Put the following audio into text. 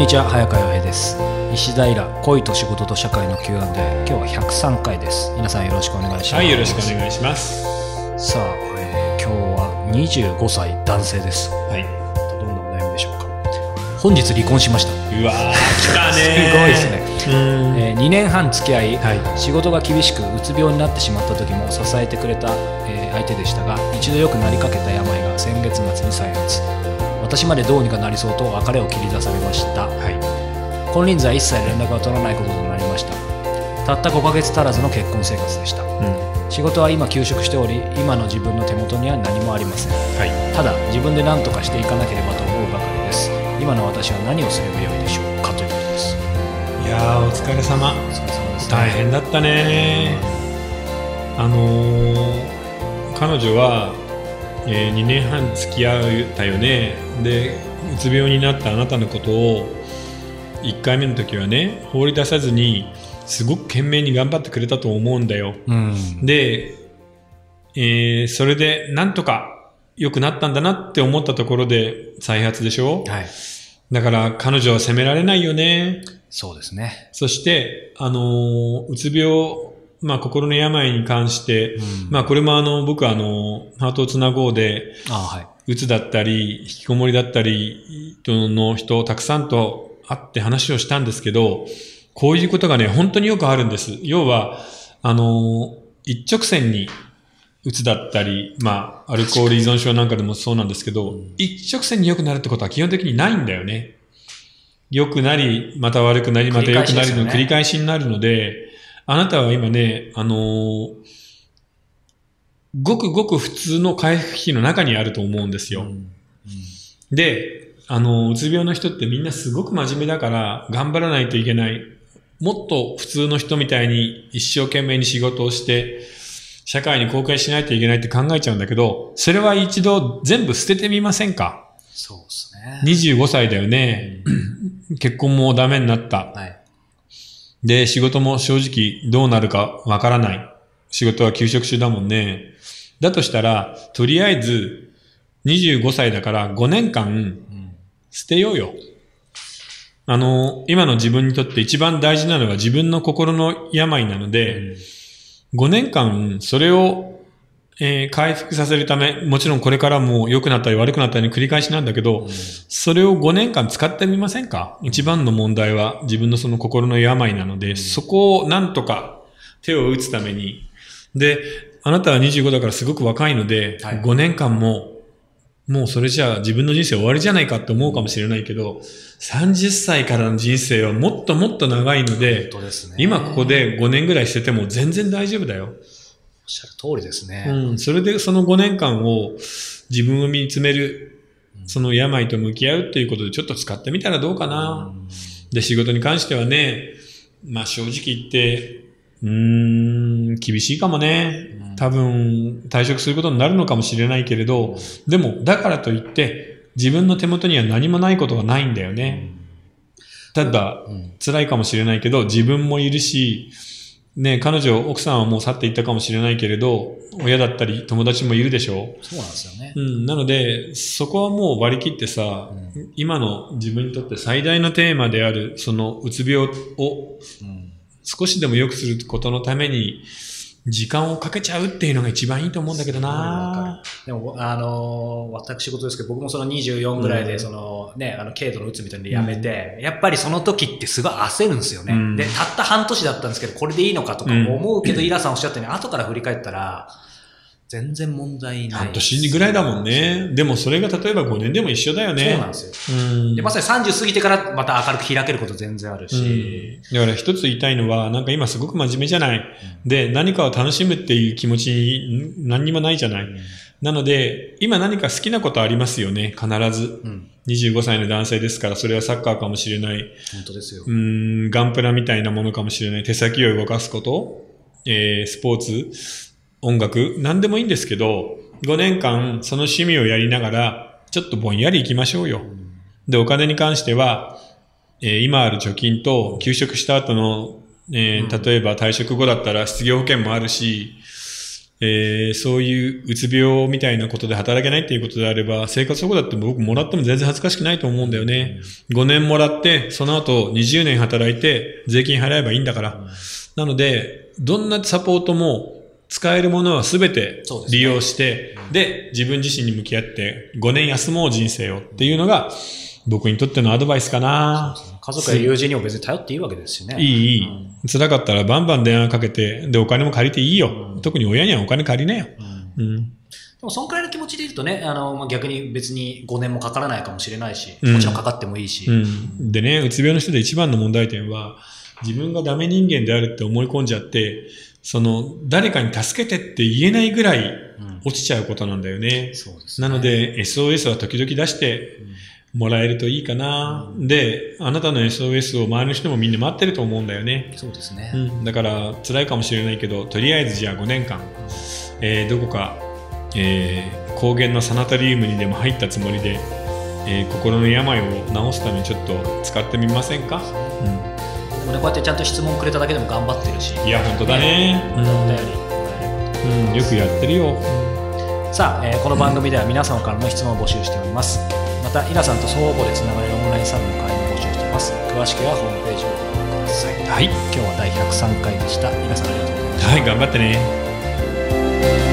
にちは早川洋平です。石平恋と仕事と社会の Q&A 今日は103回です。皆さんよろしくお願いします。はい、よろしくお願いします。さあ、えー今日は25歳男性です。はい。どんなお悩みでしょうか。本日離婚しましたうわー、来たねすごいですね。うん。え2年半付き合い、はい。仕事が厳しくうつ病になってしまった時も支えてくれた、えー相手でしたが一度よくなりかけた病が先月末に再発。私までどうにかなりそうと別れを切り出されました。はい。金輪際一切連絡が取らないこととなりました。たった5ヶ月足らずの結婚生活でした。うん。仕事は今休職しており今の自分の手元には何もありません。はい。ただ自分で何とかしていかなければと思うばかり今の私は何をすればよいでしょうかということですいやー、お疲れ様。お疲れ様です、ね、大変だったねあのー、彼女は、え2年半付き合ったよね。で、うつ病になったあなたのことを、1回目の時はね、放り出さずに、すごく懸命に頑張ってくれたと思うんだよ。うんで、えーそれでなんとか良くなったんだなって思ったところで再発でしょ？はい。だから彼女は責められないよね。そうですね。そして、あのーうつ病、まあ心の病に関して、うん。まあこれもあの、僕はあの、ハートをつなごうで、あはい。うつだったり、引きこもりだったり、の人、たくさんと会って話をしたんですけど、こういうことがね、本当によくあるんです。要は、あの、一直線に、うつだったり、まあ、アルコール依存症なんかでもそうなんですけど、うん一直線に良くなるってことは基本的にないんだよね。良くなり、また悪くなり、また良くなりの繰繰りり返しになるので、あなたは今ね、あのーごくごく普通の回復期の中にあると思うんですよ。うんで、あの、うつ病の人ってみんなすごく真面目だから頑張らないといけない。もっと普通の人みたいに一生懸命に仕事をして、社会に貢献しないといけないって考えちゃうんだけど、それは一度全部捨ててみませんか？そうですね ?25 歳だよね。結婚もダメになった。はいで、仕事も正直どうなるかわからない。仕事は休職中だもんね。だとしたら、とりあえず、25歳だから5年間うん捨てようよ。あの、今の自分にとって一番大事なのは自分の心の病なので、5年間それを、えー回復させるため、もちろんこれからも良くなったり悪くなったりの繰り返しなんだけど、それを5年間使ってみませんか？一番の問題は自分のその心の病なので、そこをなんとか手を打つために。で、あなたは25だからすごく若いので、はい。5年間も、もうそれじゃあ自分の人生終わりじゃないかって思うかもしれないけど、30歳からの人生はもっともっと長いので、本当ですね今ここで5年ぐらい捨てても全然大丈夫だよ。おっしゃる通りですね、うん、それでその5年間を自分を見つめる、その病と向き合うっていうことでちょっと使ってみたらどうかな。で、仕事に関してはね、まあ正直言って、うーん、厳しいかもねうん。多分退職することになるのかもしれないけれど、でもだからといって自分の手元には何もないことがないんだよね。ただ、うん。辛いかもしれないけど、自分もいるし、ね、彼女、奥さんはもう去っていったかもしれないけれど、親だったり友達もいるでしょ。そうなんですよね。う。ん、なので、そこはもう割り切ってさ、うん。今の自分にとって最大のテーマである、そのうつ病をうん。少しでも良くすることのために、時間をかけちゃうっていうのが一番いいと思うんだけどな。でも、あのー私事ですけど、僕もその24ぐらいで、うん。そのね、あの、軽度のうつみたいでやめて、やっぱりその時ってすごい焦るんですよね。うん。で、たった半年だったんですけど、これでいいのかとか思うけど、イラさんおっしゃったように、後から振り返ったら、全然問題ない。半年ぐらいだもんね。でもそれが例えば5年でも一緒だよね。そうなんですよ。うんで、まさに30過ぎてからまた明るく開けること全然あるし、だから一つ言いたいのは、なんか今すごく真面目じゃない。で、何かを楽しむっていう気持ちに何にもないじゃない。なので、今何か好きなことありますよね、必ず。うん。25歳の男性ですから、それはサッカーかもしれない。本当ですよう。ーん、ガンプラみたいなものかもしれない。手先を動かすこと、えー、スポーツ、音楽、何でもいいんですけど、5年間その趣味をやりながら、ちょっとぼんやり行きましょうよ。で、お金に関しては、えー今ある貯金と休職した後の、えーうん例えば退職後だったら失業保険もあるし、えー、そういううつ病みたいなことで働けないっていうことであれば、生活保護だって僕もらっても全然恥ずかしくないと思うんだよね。5年もらって、その後20年働いて税金払えばいいんだから。なので、どんなサポートも使えるものは全て利用して、で、ね、自分自身に向き合って5年休もう人生をっていうのが、僕にとってのアドバイスかな。家族や友人にも別に頼っていいわけですしね。いい、いい。うん、辛かったらバンバン電話かけて、で、お金も借りていいよ。うん、特に親にはお金借りなよ。うん。うん、でも、そんくらいの気持ちでいるとね、あの、まあ、逆に別に5年もかからないかもしれないし、もちろんかかってもいいし。でね、うつ病の人で一番の問題点は、自分がダメ人間であるって思い込んじゃって、その、誰かに助けてって言えないぐらい落ちちゃうことなんだよね。うん、ね。なので、SOS は時々出して、もらえるといいかな、うん、で、あなたの SOS を周りの人もみんな待ってると思うんだよね。そうですね。うん、だから辛いかもしれないけど、とりあえずじゃあ5年間、えー、どこか、えー、高原のサナタリウムにでも入ったつもりで、えー、心の病を治すためにちょっと使ってみませんか、うん、こうやってちゃんと質問くれただけでも頑張ってるしいや本当だね、うん、うん、よくやってるよ、さあ、えー、この番組では皆様からの質問を募集しておりますまた、イラさんと相互でつながれるオンラインサロンの会も募集しています。詳しくはホームページをご覧ください。はい。今日は第103回でした。皆さんありがとうございました。はい、頑張ってね。